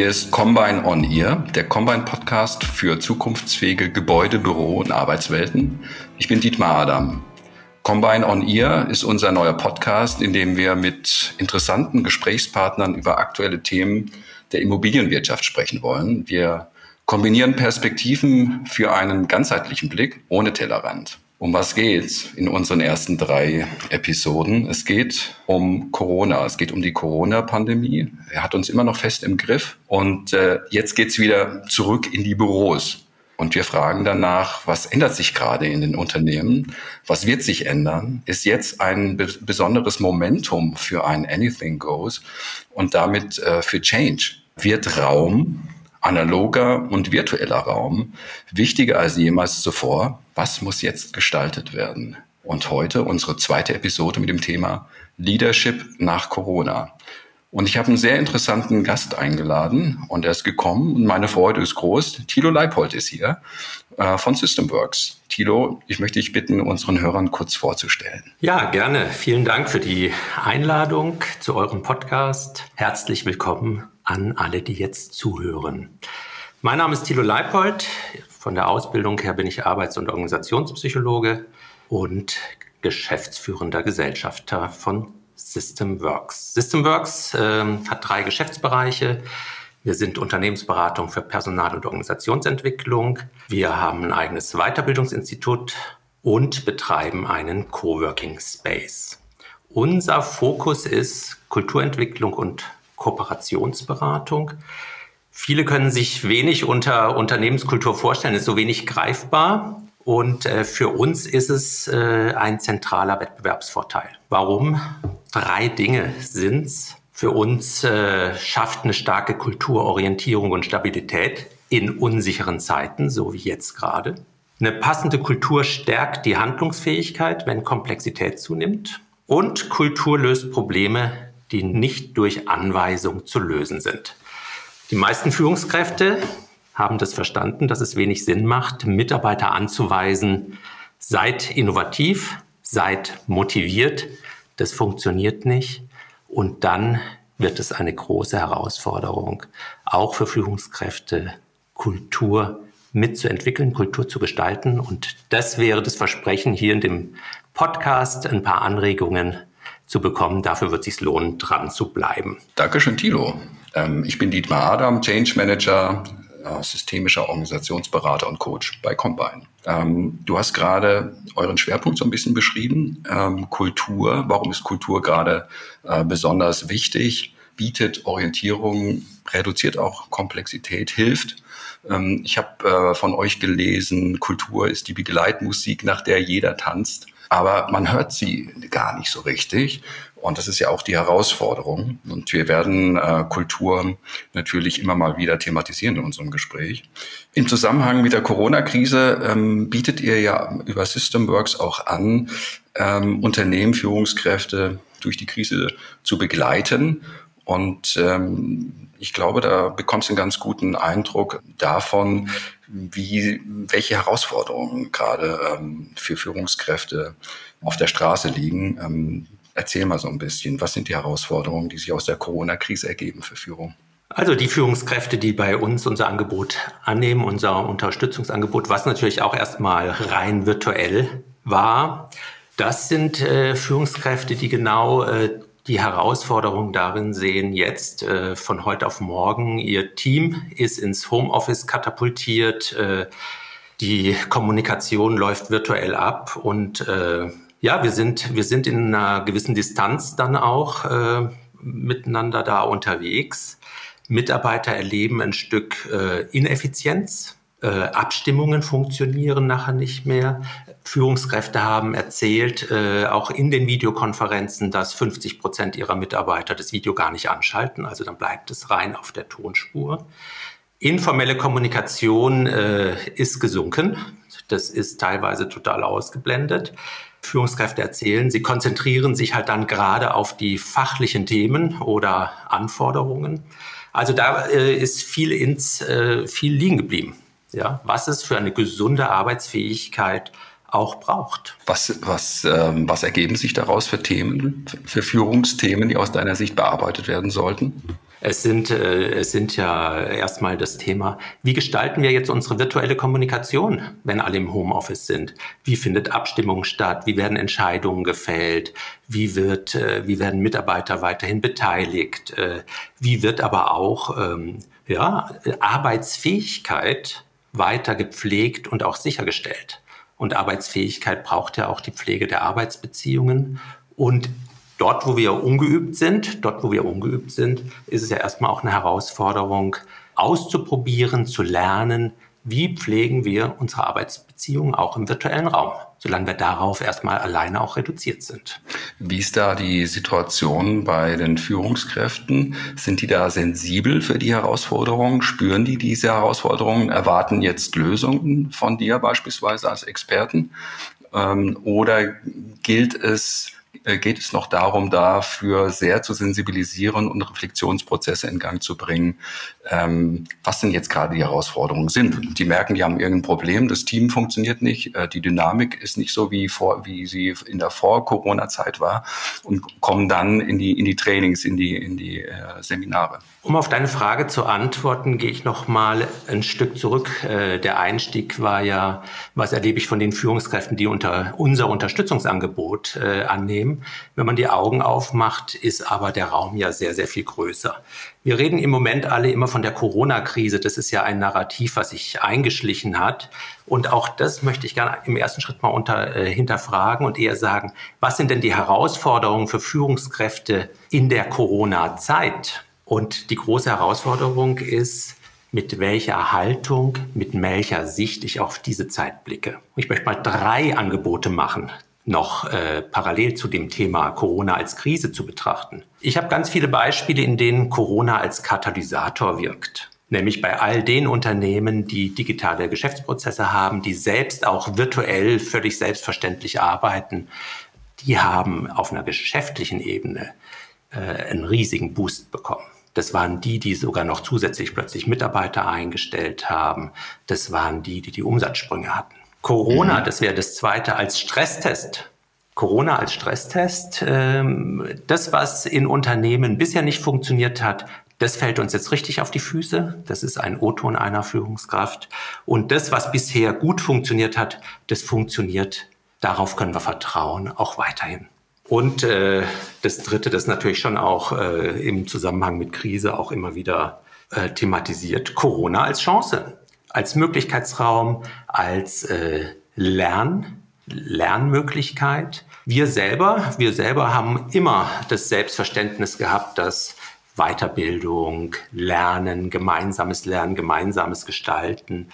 Hier ist Combine on Ear, der Combine Podcast für zukunftsfähige Gebäude, Büro und Arbeitswelten. Ich bin Dietmar Adam. Combine on Ear ist unser neuer Podcast, in dem wir mit interessanten Gesprächspartnern über aktuelle Themen der Immobilienwirtschaft sprechen wollen. Wir kombinieren Perspektiven für einen ganzheitlichen Blick ohne Tellerrand. Um was geht's in unseren ersten drei Episoden? Es geht um Corona. Es geht um die Corona-Pandemie. Er hat uns immer noch fest im Griff. Und äh, jetzt geht's wieder zurück in die Büros. Und wir fragen danach, was ändert sich gerade in den Unternehmen? Was wird sich ändern? Ist jetzt ein be besonderes Momentum für ein Anything Goes und damit äh, für Change? Wird Raum analoger und virtueller Raum wichtiger als jemals zuvor. Was muss jetzt gestaltet werden? Und heute unsere zweite Episode mit dem Thema Leadership nach Corona. Und ich habe einen sehr interessanten Gast eingeladen und er ist gekommen und meine Freude ist groß. Thilo Leipold ist hier äh, von Systemworks. Thilo, ich möchte dich bitten, unseren Hörern kurz vorzustellen. Ja, gerne. Vielen Dank für die Einladung zu eurem Podcast. Herzlich willkommen an alle, die jetzt zuhören. Mein Name ist Thilo Leipold. Von der Ausbildung her bin ich Arbeits- und Organisationspsychologe und geschäftsführender Gesellschafter von Systemworks. Systemworks äh, hat drei Geschäftsbereiche. Wir sind Unternehmensberatung für Personal- und Organisationsentwicklung. Wir haben ein eigenes Weiterbildungsinstitut und betreiben einen Coworking Space. Unser Fokus ist Kulturentwicklung und Kooperationsberatung. Viele können sich wenig unter Unternehmenskultur vorstellen, ist so wenig greifbar. Und äh, für uns ist es äh, ein zentraler Wettbewerbsvorteil. Warum? Drei Dinge sind's. Für uns äh, schafft eine starke Kulturorientierung und Stabilität in unsicheren Zeiten, so wie jetzt gerade. Eine passende Kultur stärkt die Handlungsfähigkeit, wenn Komplexität zunimmt. Und Kultur löst Probleme, die nicht durch Anweisung zu lösen sind. Die meisten Führungskräfte haben das verstanden, dass es wenig Sinn macht, Mitarbeiter anzuweisen, seid innovativ, seid motiviert. Das funktioniert nicht. Und dann wird es eine große Herausforderung, auch für Führungskräfte, Kultur mitzuentwickeln, Kultur zu gestalten. Und das wäre das Versprechen hier in dem Podcast, ein paar Anregungen zu bekommen. Dafür wird es sich lohnen, dran zu bleiben. Dankeschön, Tilo. Ähm, ich bin Dietmar Adam, Change Manager, äh, systemischer Organisationsberater und Coach bei Combine. Ähm, du hast gerade euren Schwerpunkt so ein bisschen beschrieben. Ähm, Kultur. Warum ist Kultur gerade äh, besonders wichtig? Bietet Orientierung, reduziert auch Komplexität, hilft. ich habe äh, von euch gelesen, Kultur ist die Begleitmusik, nach der jeder tanzt aber man hört sie gar nicht so richtig. Und das ist ja auch die Herausforderung. Und wir werden äh, Kultur natürlich immer mal wieder thematisieren in unserem Gespräch. Im Zusammenhang mit der Corona-Krise ähm, bietet ihr ja über Systemworks auch an, ähm, Unternehmen, Führungskräfte durch die Krise zu begleiten. Und ähm, ich glaube, da bekommst du einen ganz guten Eindruck davon, wie, welche Herausforderungen gerade ähm, für Führungskräfte auf der Straße liegen. Ähm, erzähl mal so ein bisschen, was sind die Herausforderungen, die sich aus der Corona-Krise ergeben für Führung? Also die Führungskräfte, die bei uns unser Angebot annehmen, unser Unterstützungsangebot, was natürlich auch erstmal rein virtuell war, das sind äh, Führungskräfte, die genau äh, die Herausforderung darin sehen, jetzt äh, von heute auf morgen, ihr Team ist ins Homeoffice katapultiert, äh, die Kommunikation läuft virtuell ab und äh, ja, wir sind, wir sind in einer gewissen Distanz dann auch äh, miteinander da unterwegs. Mitarbeiter erleben ein Stück äh, Ineffizienz, äh, Abstimmungen funktionieren nachher nicht mehr. Führungskräfte haben erzählt, äh, auch in den Videokonferenzen, dass 50 Prozent ihrer Mitarbeiter das Video gar nicht anschalten. Also dann bleibt es rein auf der Tonspur. Informelle Kommunikation äh, ist gesunken. Das ist teilweise total ausgeblendet. Führungskräfte erzählen, sie konzentrieren sich halt dann gerade auf die fachlichen Themen oder Anforderungen. Also da äh, ist viel ins äh, viel liegen geblieben ja, was es für eine gesunde Arbeitsfähigkeit auch braucht. Was, was, ähm, was ergeben sich daraus für Themen, für Führungsthemen, die aus deiner Sicht bearbeitet werden sollten? Es sind, äh, es sind ja erstmal das Thema, wie gestalten wir jetzt unsere virtuelle Kommunikation, wenn alle im Homeoffice sind? Wie findet Abstimmung statt? Wie werden Entscheidungen gefällt? Wie wird, äh, wie werden Mitarbeiter weiterhin beteiligt? Äh, wie wird aber auch, ähm, ja, Arbeitsfähigkeit weiter gepflegt und auch sichergestellt? Und Arbeitsfähigkeit braucht ja auch die Pflege der Arbeitsbeziehungen. Und dort, wo wir ungeübt sind, dort, wo wir ungeübt sind, ist es ja erstmal auch eine Herausforderung, auszuprobieren, zu lernen, wie pflegen wir unsere Arbeitsbeziehungen auch im virtuellen Raum, solange wir darauf erstmal alleine auch reduziert sind. Wie ist da die Situation bei den Führungskräften? Sind die da sensibel für die Herausforderungen? Spüren die diese Herausforderungen? Erwarten jetzt Lösungen von dir beispielsweise als Experten? Ähm, oder gilt es, äh, geht es noch darum, dafür sehr zu sensibilisieren und Reflexionsprozesse in Gang zu bringen, ähm, was denn jetzt gerade die Herausforderungen sind. Die merken, die haben irgendein Problem, das Team funktioniert nicht, äh, die Dynamik ist nicht so wie vor, wie sie in der Vor-Corona-Zeit war und kommen dann in die, in die Trainings, in die, in die äh, Seminare. Um auf deine Frage zu antworten, gehe ich noch mal ein Stück zurück. Äh, der Einstieg war ja, was erlebe ich von den Führungskräften, die unter unser Unterstützungsangebot äh, annehmen. Wenn man die Augen aufmacht, ist aber der Raum ja sehr, sehr viel größer. Wir reden im Moment alle immer von der Corona-Krise. Das ist ja ein Narrativ, was sich eingeschlichen hat. Und auch das möchte ich gerne im ersten Schritt mal unter, äh, hinterfragen und eher sagen, was sind denn die Herausforderungen für Führungskräfte in der Corona-Zeit? Und die große Herausforderung ist, mit welcher Haltung, mit welcher Sicht ich auf diese Zeit blicke. Ich möchte mal drei Angebote machen, noch äh, parallel zu dem Thema Corona als Krise zu betrachten. Ich habe ganz viele Beispiele, in denen Corona als Katalysator wirkt. Nämlich bei all den Unternehmen, die digitale Geschäftsprozesse haben, die selbst auch virtuell völlig selbstverständlich arbeiten, die haben auf einer geschäftlichen Ebene äh, einen riesigen Boost bekommen. Das waren die, die sogar noch zusätzlich plötzlich Mitarbeiter eingestellt haben. Das waren die, die die Umsatzsprünge hatten. Corona, mhm. das wäre das zweite als Stresstest. Corona als Stresstest. Ähm, das, was in Unternehmen bisher nicht funktioniert hat, das fällt uns jetzt richtig auf die Füße. Das ist ein O-Ton einer Führungskraft. Und das, was bisher gut funktioniert hat, das funktioniert. Darauf können wir vertrauen, auch weiterhin. Und äh, das Dritte, das natürlich schon auch äh, im Zusammenhang mit Krise auch immer wieder äh, thematisiert, Corona als Chance, als Möglichkeitsraum, als äh, Lern, Lernmöglichkeit. Wir selber, wir selber haben immer das Selbstverständnis gehabt, dass Weiterbildung, Lernen, gemeinsames Lernen, gemeinsames Gestalten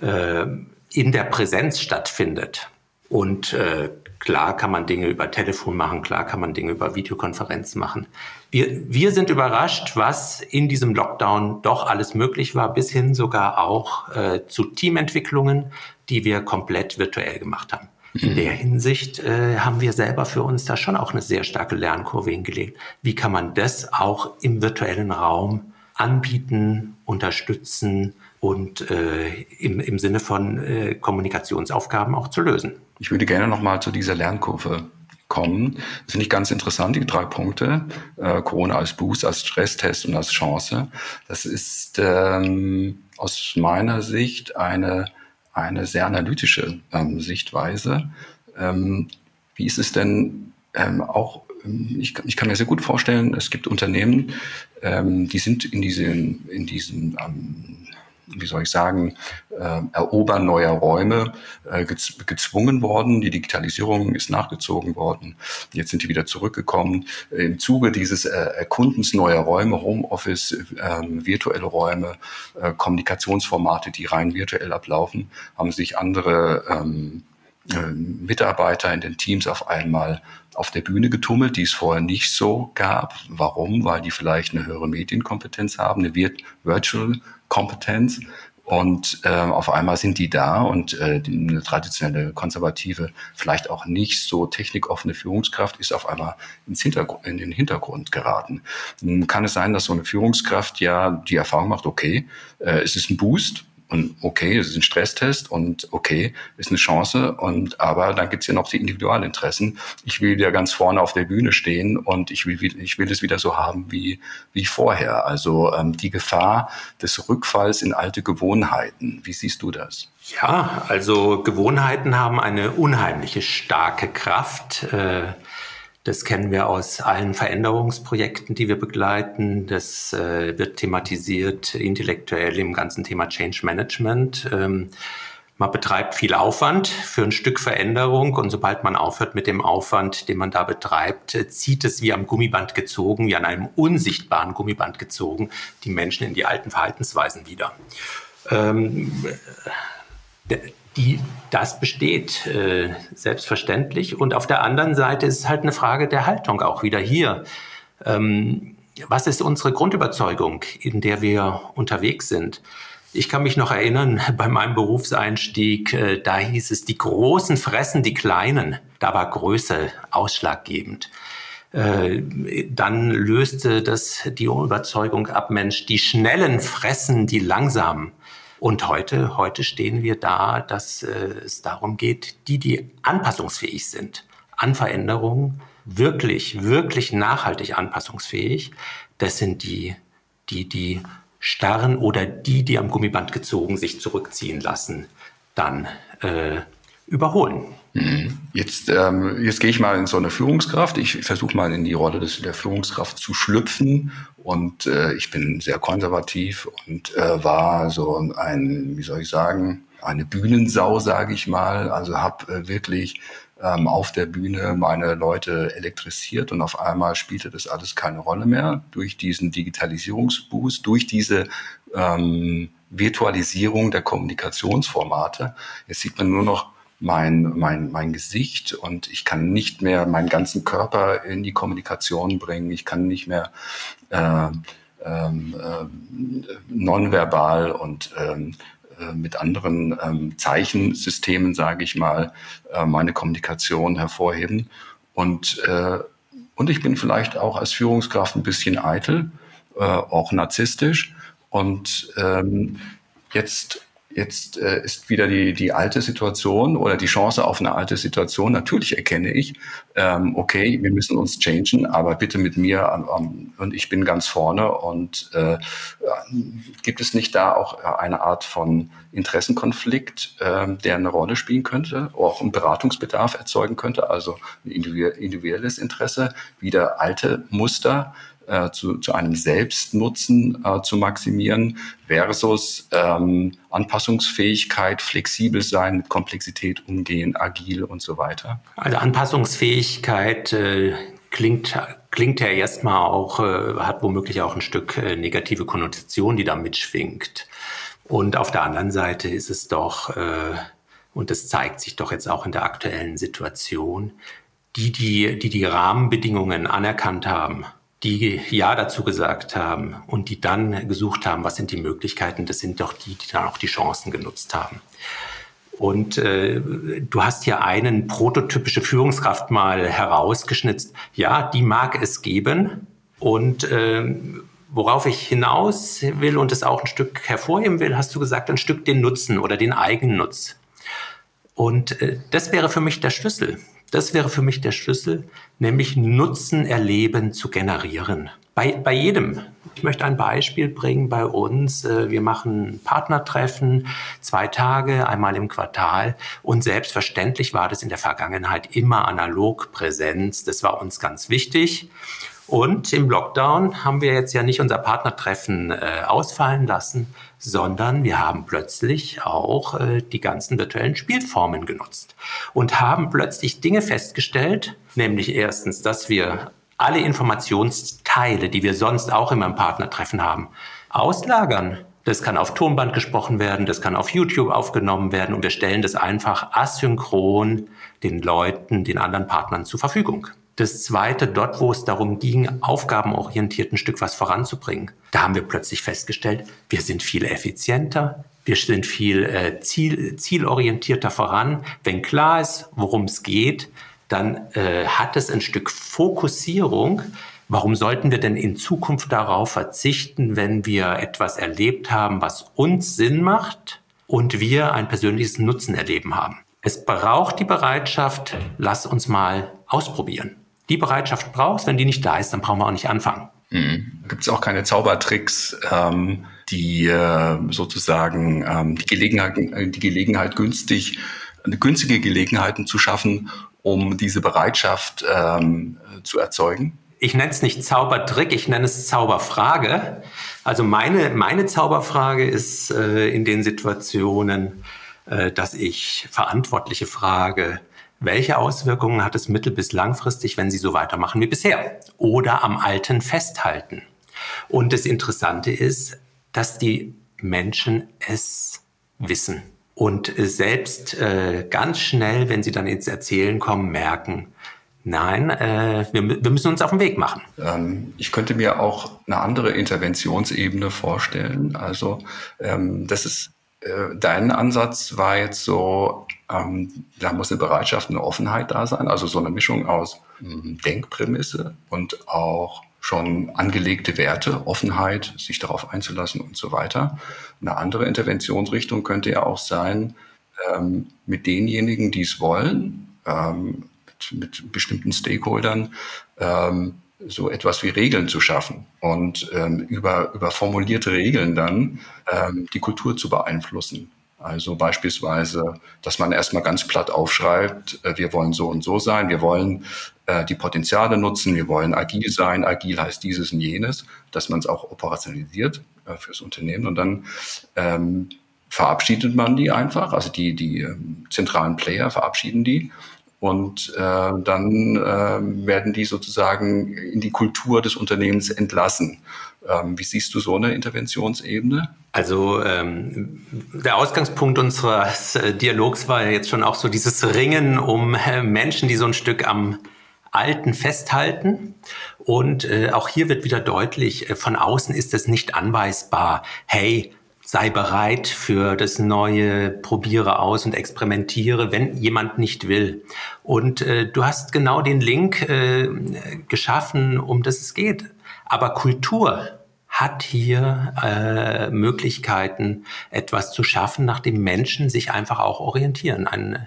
äh, in der Präsenz stattfindet. Und äh, Klar kann man Dinge über Telefon machen, klar kann man Dinge über Videokonferenz machen. Wir, wir sind überrascht, was in diesem Lockdown doch alles möglich war, bis hin sogar auch äh, zu Teamentwicklungen, die wir komplett virtuell gemacht haben. In mhm. der Hinsicht äh, haben wir selber für uns da schon auch eine sehr starke Lernkurve hingelegt. Wie kann man das auch im virtuellen Raum anbieten, unterstützen und äh, im, im Sinne von äh, Kommunikationsaufgaben auch zu lösen? Ich würde gerne nochmal zu dieser Lernkurve kommen. Das finde ich ganz interessant, die drei Punkte. Äh, Corona als Boost, als Stresstest und als Chance. Das ist ähm, aus meiner Sicht eine, eine sehr analytische ähm, Sichtweise. Ähm, wie ist es denn ähm, auch, ich, ich, kann mir sehr gut vorstellen, es gibt Unternehmen, ähm, die sind in diesen, in diesen ähm, wie soll ich sagen, äh, Erobern neuer Räume äh, gezwungen worden. Die Digitalisierung ist nachgezogen worden. Jetzt sind die wieder zurückgekommen. Im Zuge dieses äh, Erkundens neuer Räume, Homeoffice, äh, virtuelle Räume, äh, Kommunikationsformate, die rein virtuell ablaufen, haben sich andere ähm, äh, Mitarbeiter in den Teams auf einmal auf der Bühne getummelt, die es vorher nicht so gab. Warum? Weil die vielleicht eine höhere Medienkompetenz haben, eine Virtual Kompetenz. Und äh, auf einmal sind die da und äh, eine traditionelle, konservative, vielleicht auch nicht so technikoffene Führungskraft ist auf einmal ins Hintergrund, in den Hintergrund geraten. Nun kann es sein, dass so eine Führungskraft ja die Erfahrung macht, okay, äh, es ist ein Boost, Und okay, es ist ein Stresstest und okay, ist eine Chance. Und aber dann gibt's ja noch die Individualinteressen. Ich will ja ganz vorne auf der Bühne stehen und ich will, ich will es wieder so haben wie, wie vorher. Also ähm, die Gefahr des Rückfalls in alte Gewohnheiten. Wie siehst du das? Ja, also Gewohnheiten haben eine unheimliche starke Kraft. Äh das kennen wir aus allen Veränderungsprojekten, die wir begleiten. Das äh, wird thematisiert intellektuell im ganzen Thema Change Management. Ähm, man betreibt viel Aufwand für ein Stück Veränderung und sobald man aufhört mit dem Aufwand, den man da betreibt, zieht es wie am Gummiband gezogen, wie an einem unsichtbaren Gummiband gezogen, die Menschen in die alten Verhaltensweisen wieder. Ähm, die, das besteht äh, selbstverständlich. Und auf der anderen Seite ist es halt eine Frage der Haltung auch wieder hier. Ähm, was ist unsere Grundüberzeugung, in der wir unterwegs sind? Ich kann mich noch erinnern, bei meinem Berufseinstieg, äh, da hieß es, die Großen fressen die Kleinen. Da war Größe ausschlaggebend. Äh, dann löste das die Überzeugung ab, Mensch, die Schnellen fressen die Langsamen. Und heute, heute stehen wir da, dass äh, es darum geht, die, die anpassungsfähig sind an Veränderungen, wirklich, wirklich nachhaltig anpassungsfähig, das sind die, die, die starren oder die, die am Gummiband gezogen sich zurückziehen lassen, dann äh, überholen. Mhm. Jetzt, ähm, jetzt gehe ich mal in so eine Führungskraft. Ich versuche mal in die Rolle des, der Führungskraft zu schlüpfen. Und äh, ich bin sehr konservativ und äh, war so ein, wie soll ich sagen, eine Bühnensau, sage ich mal. Also habe äh, wirklich ähm, auf der Bühne meine Leute elektrisiert und auf einmal spielte das alles keine Rolle mehr durch diesen Digitalisierungsboost, durch diese ähm, Virtualisierung der Kommunikationsformate. Jetzt sieht man nur noch mein, mein, mein Gesicht und ich kann nicht mehr meinen ganzen Körper in die Kommunikation bringen. Ich kann nicht mehr äh, ähm, äh, nonverbal und ähm, äh, mit anderen ähm, Zeichensystemen, sage ich mal, äh, meine Kommunikation hervorheben. Und, äh, und ich bin vielleicht auch als Führungskraft ein bisschen eitel, äh, auch narzisstisch. Und ähm, jetzt Jetzt äh, ist wieder die, die alte Situation oder die Chance auf eine alte Situation. Natürlich erkenne ich, ähm, okay, wir müssen uns changen, aber bitte mit mir ähm, und ich bin ganz vorne. Und äh, gibt es nicht da auch eine Art von Interessenkonflikt, äh, der eine Rolle spielen könnte, auch einen Beratungsbedarf erzeugen könnte, also ein individuelles Interesse, wieder alte Muster äh, zu, zu einem Selbstnutzen äh, zu maximieren versus ähm, Anpassungsfähigkeit, flexibel sein, mit Komplexität umgehen, agil und so weiter? Also Anpassungsfähigkeit äh, klingt klingt ja erstmal auch, äh, hat womöglich auch ein Stück äh, negative Konnotation, die da mitschwingt. Und auf der anderen Seite ist es doch, äh, und das zeigt sich doch jetzt auch in der aktuellen Situation, die, die, die die Rahmenbedingungen anerkannt haben, die Ja dazu gesagt haben und die dann gesucht haben, was sind die Möglichkeiten, das sind doch die, die dann auch die Chancen genutzt haben. Und äh, du hast hier einen prototypische Führungskraft mal herausgeschnitzt. Ja, die mag es geben. Und äh, worauf ich hinaus will und es auch ein Stück hervorheben will, hast du gesagt, ein Stück den Nutzen oder den Eigennutz. Und äh, das wäre für mich der Schlüssel. Das wäre für mich der Schlüssel, nämlich Nutzen erleben zu generieren. Bei, bei jedem. Ich möchte ein Beispiel bringen bei uns. Äh, wir machen Partnertreffen, zwei Tage, einmal im Quartal. Und selbstverständlich war das in der Vergangenheit immer analog Präsenz. Das war uns ganz wichtig. Und im Lockdown haben wir jetzt ja nicht unser Partnertreffen äh, ausfallen lassen, sondern wir haben plötzlich auch äh, die ganzen virtuellen Spielformen genutzt und haben plötzlich Dinge festgestellt, nämlich erstens, dass wir alle Informationsteile, die wir sonst auch immer im Partnertreffen haben, auslagern. Das kann auf Tonband gesprochen werden, das kann auf YouTube aufgenommen werden und wir stellen das einfach asynchron den Leuten, den anderen Partnern zur Verfügung. Das zweite, dort, wo es darum ging, aufgabenorientiert ein Stück was voranzubringen, da haben wir plötzlich festgestellt, wir sind viel effizienter, wir sind viel äh, ziel, zielorientierter voran. Wenn klar ist, worum es geht, dann äh, hat es ein Stück Fokussierung. Warum sollten wir denn in Zukunft darauf verzichten, wenn wir etwas erlebt haben, was uns Sinn macht? und wir ein persönliches Nutzenerleben haben. Es braucht die Bereitschaft, lass uns mal ausprobieren. Die Bereitschaft brauchst, wenn die nicht da ist, dann brauchen wir auch nicht anfangen. Mhm. Gibt es auch keine Zaubertricks, ähm, die äh, sozusagen ähm, die, Gelegenheit, die Gelegenheit günstig, günstige Gelegenheiten zu schaffen, um diese Bereitschaft ähm, zu erzeugen? ich nenne es nicht Zaubertrick, ich nenne es Zauberfrage. Also meine, meine Zauberfrage ist äh, in den Situationen, äh, dass ich Verantwortliche frage, welche Auswirkungen hat es mittel- bis langfristig, wenn Sie so weitermachen wie bisher oder am Alten festhalten? Und das Interessante ist, dass die Menschen es wissen und selbst äh, ganz schnell, wenn sie dann ins Erzählen kommen, merken, Nein, äh, wir, wir, müssen uns auf den Weg machen. Ähm, ich könnte mir auch eine andere Interventionsebene vorstellen. Also ähm, das ist äh, dein Ansatz war jetzt so, ähm, da muss eine Bereitschaft, eine Offenheit da sein, also so eine Mischung aus ähm, Denkprämisse und auch schon angelegte Werte, Offenheit, sich darauf einzulassen und so weiter. Eine andere Interventionsrichtung könnte ja auch sein, ähm, mit denjenigen, die es wollen, ähm, mit, bestimmten Stakeholdern ähm, so etwas wie Regeln zu schaffen und ähm, über, über formulierte Regeln dann ähm, die Kultur zu beeinflussen. Also beispielsweise, dass man erstmal ganz platt aufschreibt, äh, wir wollen so und so sein, wir wollen äh, die Potenziale nutzen, wir wollen agil sein, agil heißt dieses und jenes, dass man es auch operationalisiert äh, fürs Unternehmen und dann ähm, verabschiedet man die einfach, also die, die ähm, zentralen Player verabschieden die und äh, dann äh, werden die sozusagen in die Kultur des Unternehmens entlassen. Ähm, wie siehst du so eine Interventionsebene? Also ähm, der Ausgangspunkt unseres äh, Dialogs war ja jetzt schon auch so dieses Ringen um äh, Menschen, die so ein Stück am Alten festhalten. Und äh, auch hier wird wieder deutlich, äh, von außen ist es nicht anweisbar, hey, sei bereit für das Neue, probiere aus und experimentiere, wenn jemand nicht will. Und äh, du hast genau den Link äh, geschaffen, um das es geht. Aber Kultur hat hier äh, Möglichkeiten, etwas zu schaffen, nach dem Menschen sich einfach auch orientieren. Ein,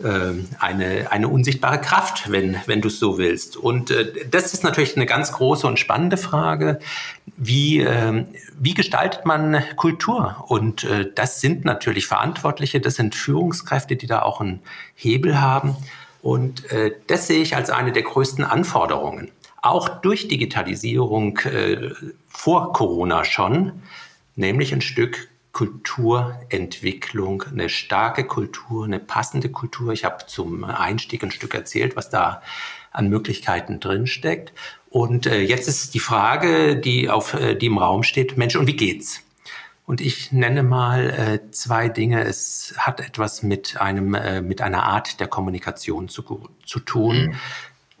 eine, eine unsichtbare Kraft, wenn, wenn du es so willst. Und äh, das ist natürlich eine ganz große und spannende Frage. Wie, äh, wie gestaltet man Kultur? Und äh, das sind natürlich Verantwortliche, das sind Führungskräfte, die da auch einen Hebel haben. Und äh, das sehe ich als eine der größten Anforderungen. Auch durch Digitalisierung äh, vor Corona schon, nämlich ein Stück Kulturentwicklung, eine starke Kultur, eine passende Kultur. Ich habe zum Einstieg ein Stück erzählt, was da an Möglichkeiten drinsteckt. Und äh, jetzt ist die Frage, die, auf, äh, die im Raum steht, Mensch, und wie geht's? Und ich nenne mal äh, zwei Dinge. Es hat etwas mit einem, äh, mit einer Art der Kommunikation zu, zu tun. Mhm.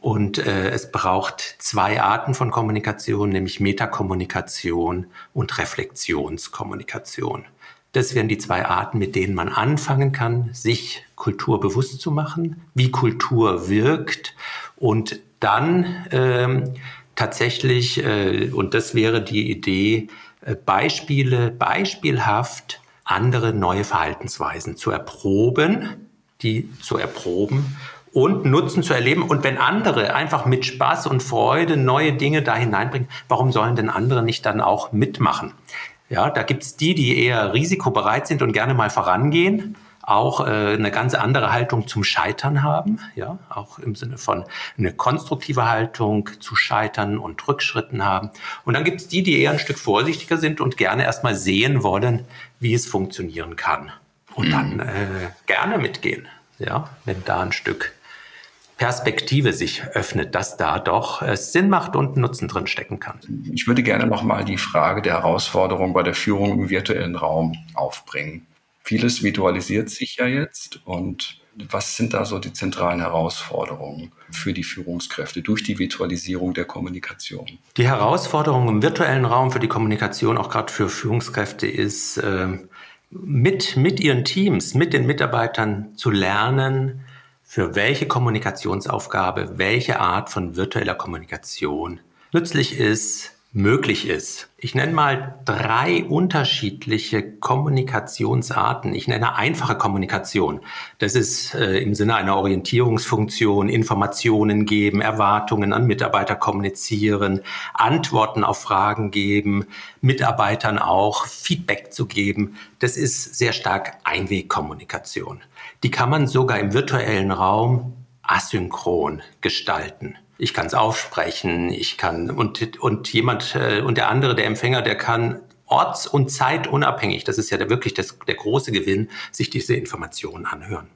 Und äh, es braucht zwei Arten von Kommunikation, nämlich Metakommunikation und Reflexionskommunikation. Das wären die zwei Arten, mit denen man anfangen kann, sich Kultur bewusst zu machen, wie Kultur wirkt und dann ähm, tatsächlich, äh, und das wäre die Idee, äh, Beispiele, beispielhaft andere neue Verhaltensweisen zu erproben, die zu erproben und Nutzen zu erleben. Und wenn andere einfach mit Spaß und Freude neue Dinge da hineinbringen, warum sollen denn andere nicht dann auch mitmachen? Ja, da gibt's die, die eher risikobereit sind und gerne mal vorangehen, auch äh, eine ganz andere Haltung zum Scheitern haben, ja, auch im Sinne von eine konstruktive Haltung zu Scheitern und Rückschritten haben. Und dann gibt's die, die eher ein Stück vorsichtiger sind und gerne erstmal sehen wollen, wie es funktionieren kann. Und dann äh, gerne mitgehen, ja, wenn da ein Stück Perspektive sich öffnet, dass da doch es Sinn macht und Nutzen drin stecken kann. Ich würde gerne nochmal die Frage der Herausforderung bei der Führung im virtuellen Raum aufbringen. Vieles virtualisiert sich ja jetzt und was sind da so die zentralen Herausforderungen für die Führungskräfte durch die Virtualisierung der Kommunikation? Die Herausforderung im virtuellen Raum für die Kommunikation, auch gerade für Führungskräfte, ist, äh, mit, mit ihren Teams, mit den Mitarbeitern zu lernen, für welche Kommunikationsaufgabe welche Art von virtueller Kommunikation nützlich ist, möglich ist. Ich nenne mal drei unterschiedliche Kommunikationsarten. Ich nenne einfache Kommunikation. Das ist äh, im Sinne einer Orientierungsfunktion, Informationen geben, Erwartungen an Mitarbeiter kommunizieren, Antworten auf Fragen geben, Mitarbeitern auch Feedback zu geben. Das ist sehr stark Einwegkommunikation. Die kann man sogar im virtuellen Raum asynchron gestalten ich kann es aufsprechen, ich kann und und jemand äh, und der andere, der Empfänger, der kann orts- und zeitunabhängig, das ist ja der, wirklich das, der große Gewinn, sich diese Informationen anhören.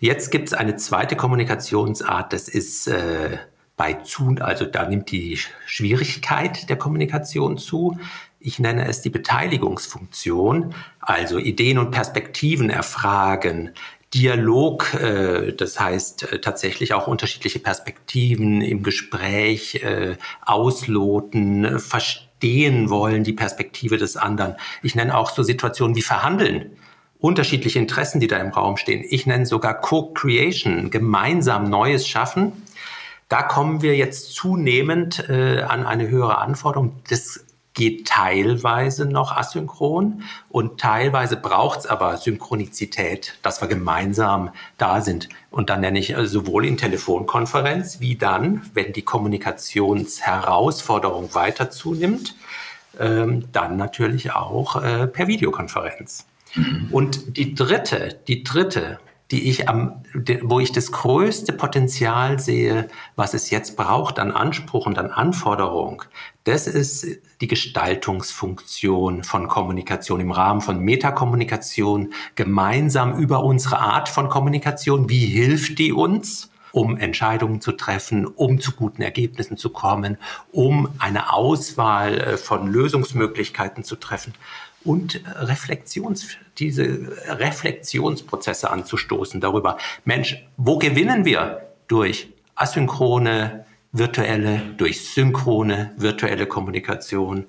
Jetzt gibt es eine zweite Kommunikationsart, das ist äh, bei zu, also da nimmt die Schwierigkeit der Kommunikation zu. Ich nenne es die Beteiligungsfunktion, also Ideen und Perspektiven erfragen, Dialog, äh, das heißt äh, tatsächlich auch unterschiedliche Perspektiven im Gespräch äh, ausloten, verstehen wollen, die Perspektive des anderen. Ich nenne auch so Situationen wie Verhandeln unterschiedliche Interessen, die da im Raum stehen. Ich nenne sogar Co-Creation, gemeinsam Neues schaffen. Da kommen wir jetzt zunehmend an eine höhere Anforderung. Das geht teilweise noch asynchron und teilweise braucht es aber Synchronizität, dass wir gemeinsam da sind. Und dann nenne ich äh, sowohl in Telefonkonferenz wie dann, wenn die Kommunikationsherausforderung weiter zunimmt, ähm, dann natürlich auch äh, per Videokonferenz. Mhm. Und die dritte, die dritte die ich am, wo ich das größte Potenzial sehe, was es jetzt braucht an Anspruch und an Anforderung, das ist die Gestaltungsfunktion von Kommunikation im Rahmen von Metakommunikation, gemeinsam über unsere Art von Kommunikation. Wie hilft die uns? um Entscheidungen zu treffen, um zu guten Ergebnissen zu kommen, um eine Auswahl äh, von Lösungsmöglichkeiten zu treffen und Reflexions, diese Reflexionsprozesse anzustoßen darüber, Mensch, wo gewinnen wir durch asynchrone, virtuelle, durch synchrone, virtuelle Kommunikation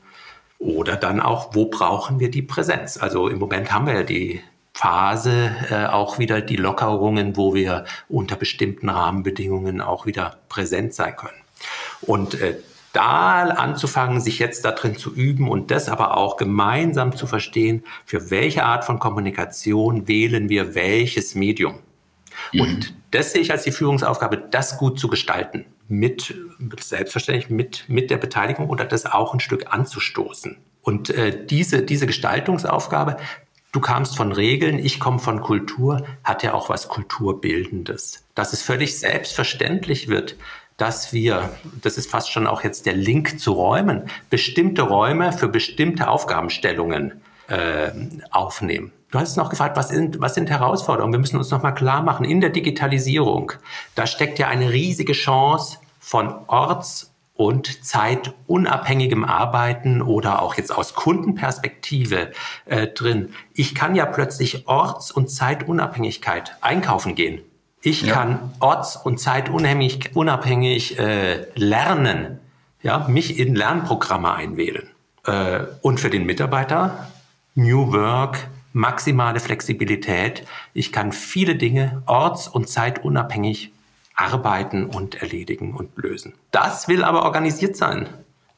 oder dann auch, wo brauchen wir die Präsenz? Also im Moment haben wir ja die Phase äh, auch wieder die Lockerungen, wo wir unter bestimmten Rahmenbedingungen auch wieder präsent sein können. Und äh, da anzufangen, sich jetzt darin zu üben und das aber auch gemeinsam zu verstehen, für welche Art von Kommunikation wählen wir welches Medium. Mhm. Und das sehe ich als die Führungsaufgabe, das gut zu gestalten, mit, selbstverständlich mit, mit der Beteiligung oder das auch ein Stück anzustoßen. Und äh, diese, diese Gestaltungsaufgabe, du kamst von Regeln, ich komme von Kultur, hat ja auch was Kulturbildendes. Dass es völlig selbstverständlich wird, dass wir, das ist fast schon auch jetzt der Link zu Räumen, bestimmte Räume für bestimmte Aufgabenstellungen äh, aufnehmen. Du hast noch gefragt, was sind, was sind Herausforderungen? Wir müssen uns noch mal klar machen, in der Digitalisierung, da steckt ja eine riesige Chance von orts- und zeitunabhängigem Arbeiten oder auch jetzt aus Kundenperspektive äh, drin. Ich kann ja plötzlich orts- und zeitunabhängigkeit einkaufen gehen. Ich ja. kann orts- und zeitunabhängig unabhängig, äh, lernen, ja, mich in Lernprogramme einwählen. Äh, und für den Mitarbeiter New Work, maximale Flexibilität. Ich kann viele Dinge orts- und zeitunabhängig arbeiten und erledigen und lösen. Das will aber organisiert sein.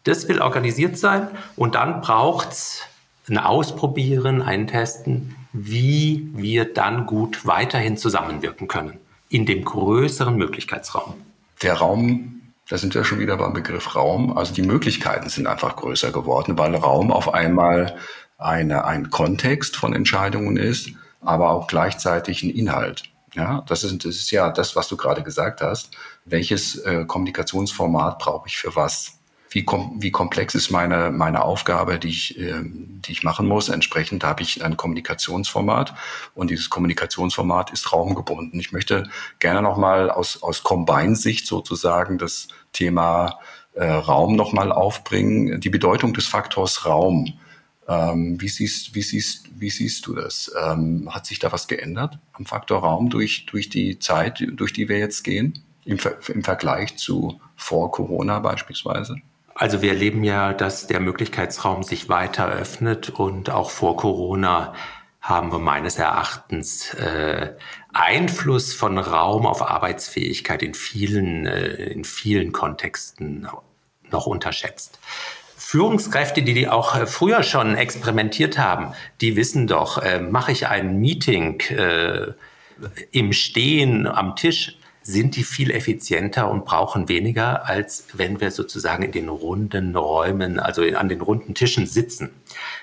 Das will organisiert sein und dann braucht's ein Ausprobieren, ein Testen, wie wir dann gut weiterhin zusammenwirken können in dem größeren Möglichkeitsraum. Der Raum, da sind wir schon wieder beim Begriff Raum. Also die Möglichkeiten sind einfach größer geworden, weil Raum auf einmal eine, ein Kontext von Entscheidungen ist, aber auch gleichzeitig ein Inhalt. Ja, das ist, das ist ja das, was du gerade gesagt hast. Welches äh, Kommunikationsformat brauche ich für was? Wie, kom wie komplex ist meine, meine Aufgabe, die ich, äh, die ich machen muss. Entsprechend habe ich ein Kommunikationsformat und dieses Kommunikationsformat ist raumgebunden. Ich möchte gerne nochmal aus, aus Combine-Sicht sozusagen das Thema äh, Raum nochmal aufbringen, die Bedeutung des Faktors Raum. Ähm, wie, siehst, wie, siehst, wie siehst du das? Ähm, hat sich da was geändert am Faktor Raum durch, durch die Zeit, durch die wir jetzt gehen, im, Ver im Vergleich zu vor Corona beispielsweise? Also wir erleben ja, dass der Möglichkeitsraum sich weiter öffnet und auch vor Corona haben wir meines Erachtens äh, Einfluss von Raum auf Arbeitsfähigkeit in vielen, äh, in vielen Kontexten noch unterschätzt. Führungskräfte, die auch äh, früher schon experimentiert haben, die wissen doch, äh, mache ich ein Meeting äh, im Stehen am Tisch, sind die viel effizienter und brauchen weniger, als wenn wir sozusagen in den runden Räumen, also an den runden Tischen sitzen.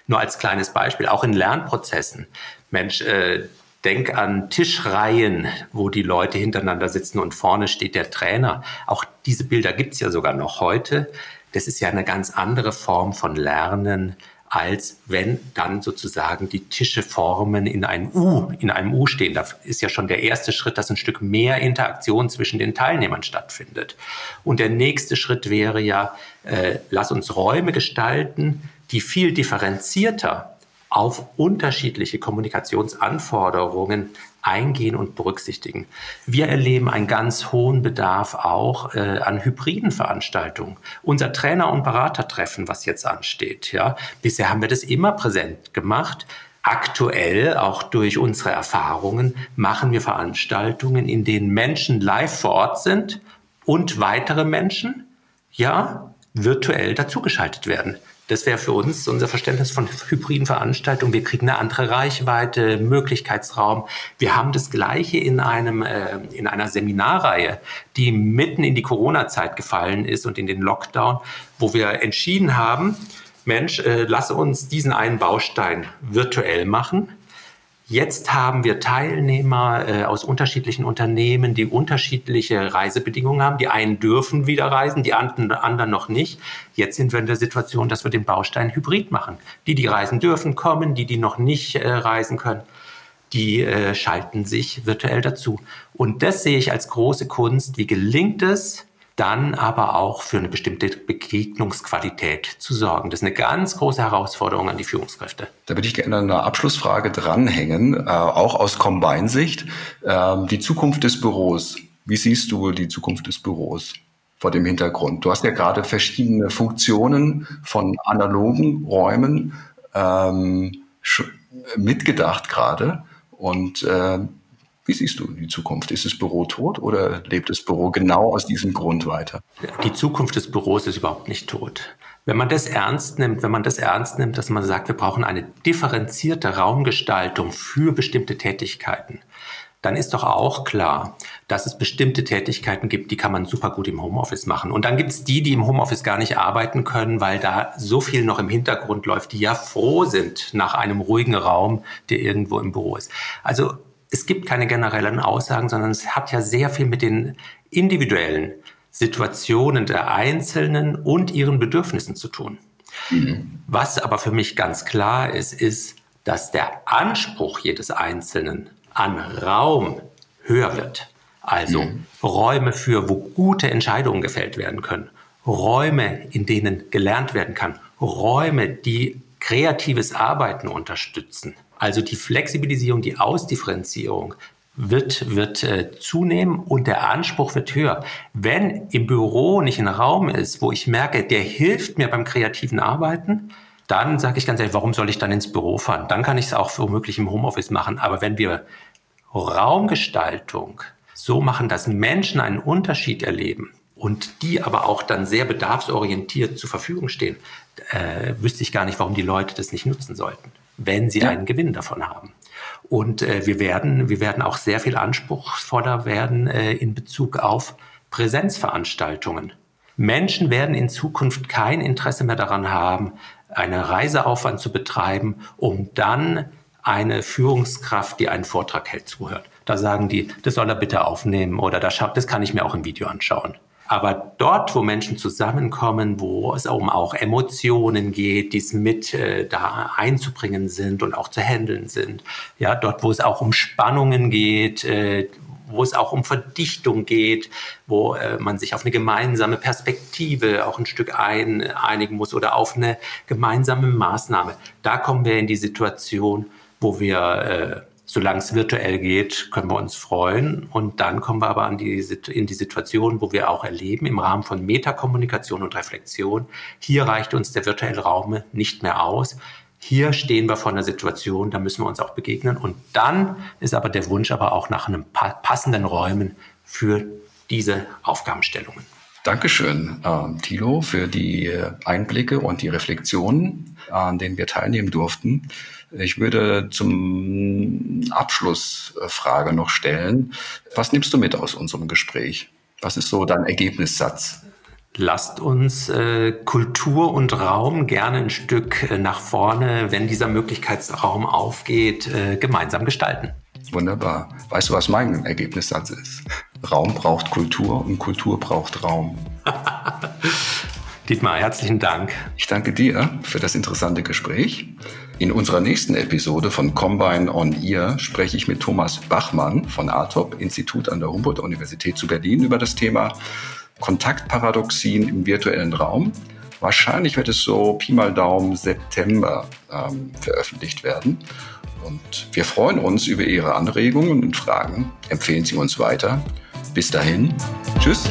Nur als kleines Beispiel, auch in Lernprozessen. Mensch, äh, denk an Tischreihen, wo die Leute hintereinander sitzen und vorne steht der Trainer. Auch diese Bilder gibt's ja sogar noch heute. Das ist ja eine ganz andere Form von Lernen, als wenn dann sozusagen die Tische formen in einem U, in einem U stehen. Da ist ja schon der erste Schritt, dass ein Stück mehr Interaktion zwischen den Teilnehmern stattfindet. Und der nächste Schritt wäre ja, äh, lass uns Räume gestalten, die viel differenzierter auf unterschiedliche Kommunikationsanforderungen eingehen und berücksichtigen. Wir erleben einen ganz hohen Bedarf auch äh, an hybriden Veranstaltungen. Unser Trainer- und Beratertreffen, was jetzt ansteht, ja, bisher haben wir das immer präsent gemacht. Aktuell, auch durch unsere Erfahrungen, machen wir Veranstaltungen, in denen Menschen live vor Ort sind und weitere Menschen, ja, virtuell dazugeschaltet werden. Das wäre für uns unser Verständnis von hybriden Veranstaltungen. Wir kriegen eine andere Reichweite, Möglichkeitsraum. Wir haben das Gleiche in einem, äh, in einer Seminarreihe, die mitten in die Corona-Zeit gefallen ist und in den Lockdown, wo wir entschieden haben, Mensch, äh, lass uns diesen einen Baustein virtuell machen Jetzt haben wir Teilnehmer äh, aus unterschiedlichen Unternehmen, die unterschiedliche Reisebedingungen haben. Die einen dürfen wieder reisen, die anderen noch nicht. Jetzt sind wir in der Situation, dass wir den Baustein hybrid machen. Die, die reisen dürfen, kommen, die, die noch nicht äh, reisen können, die äh, schalten sich virtuell dazu. Und das sehe ich als große Kunst. Wie gelingt es, dann aber auch für eine bestimmte Begegnungsqualität zu sorgen. Das ist eine ganz große Herausforderung an die Führungskräfte. Da würde ich gerne eine Abschlussfrage dranhängen, äh, auch aus Combine-Sicht. Ähm, die Zukunft des Büros. Wie siehst du die Zukunft des Büros vor dem Hintergrund? Du hast ja gerade verschiedene Funktionen von analogen Räumen ähm, mitgedacht gerade. Und äh, wie siehst du die Zukunft? Ist das Büro tot oder lebt das Büro genau aus diesem Grund weiter? Die Zukunft des Büros ist überhaupt nicht tot. Wenn man das ernst nimmt, wenn man das ernst nimmt, dass man sagt, wir brauchen eine differenzierte Raumgestaltung für bestimmte Tätigkeiten, dann ist doch auch klar, dass es bestimmte Tätigkeiten gibt, die kann man super gut im Homeoffice machen. Und dann gibt es die, die im Homeoffice gar nicht arbeiten können, weil da so viel noch im Hintergrund läuft, die ja froh sind nach einem ruhigen Raum, der irgendwo im Büro ist. Also es gibt keine generellen Aussagen, sondern es hat ja sehr viel mit den individuellen Situationen der Einzelnen und ihren Bedürfnissen zu tun. Mhm. Was aber für mich ganz klar ist, ist, dass der Anspruch jedes Einzelnen an Raum höher wird. Also mhm. Räume für, wo gute Entscheidungen gefällt werden können. Räume, in denen gelernt werden kann. Räume, die kreatives Arbeiten unterstützen. Also die Flexibilisierung, die Ausdifferenzierung wird, wird äh, zunehmen und der Anspruch wird höher. Wenn im Büro nicht ein Raum ist, wo ich merke, der hilft mir beim kreativen Arbeiten, dann sage ich ganz ehrlich, warum soll ich dann ins Büro fahren? Dann kann ich es auch womöglich im Homeoffice machen. Aber wenn wir Raumgestaltung so machen, dass Menschen einen Unterschied erleben und die aber auch dann sehr bedarfsorientiert zur Verfügung stehen, äh, wüsste ich gar nicht, warum die Leute das nicht nutzen sollten wenn sie ja. einen Gewinn davon haben. Und äh, wir, werden, wir werden auch sehr viel anspruchsvoller werden äh, in Bezug auf Präsenzveranstaltungen. Menschen werden in Zukunft kein Interesse mehr daran haben, einen Reiseaufwand zu betreiben, um dann eine Führungskraft, die einen Vortrag hält, zuhört. Da sagen die, das soll er bitte aufnehmen oder das, das kann ich mir auch im Video anschauen. Aber dort, wo Menschen zusammenkommen, wo es um auch Emotionen geht, die es mit äh, da einzubringen sind und auch zu handeln sind, ja, dort, wo es auch um Spannungen geht, äh, wo es auch um Verdichtung geht, wo äh, man sich auf eine gemeinsame Perspektive auch ein Stück ein, einigen muss oder auf eine gemeinsame Maßnahme. Da kommen wir in die Situation, wo wir äh, solange es virtuell geht, können wir uns freuen. Und dann kommen wir aber an die, in die Situation, wo wir auch erleben, im Rahmen von Metakommunikation und Reflexion, hier reicht uns der virtuelle Raum nicht mehr aus. Hier stehen wir vor einer Situation, da müssen wir uns auch begegnen. Und dann ist aber der Wunsch aber auch nach einem passenden Räumen für diese Aufgabenstellungen. Dankeschön, äh, Thilo, für die Einblicke und die Reflexionen, an denen wir teilnehmen durften. Ich würde zum Abschluss Frage noch stellen. Was nimmst du mit aus unserem Gespräch? Was ist so dein Ergebnissatz? Lasst uns äh, Kultur und Raum gerne ein Stück äh, nach vorne, wenn dieser Möglichkeitsraum aufgeht, äh, gemeinsam gestalten. Wunderbar. Weißt du, was mein Ergebnissatz ist? Raum braucht Kultur und Kultur braucht Raum. Dietmar, herzlichen Dank. Ich danke dir für das interessante Gespräch. In unserer nächsten Episode von Combine on Ear spreche ich mit Thomas Bachmann von ATOP, Institut an der Humboldt-Universität zu Berlin, über das Thema Kontaktparadoxien im virtuellen Raum. Wahrscheinlich wird es so Pi mal Daumen September ähm, veröffentlicht werden. Und wir freuen uns über Ihre Anregungen und Fragen. Empfehlen Sie uns weiter. Bis dahin. Tschüss.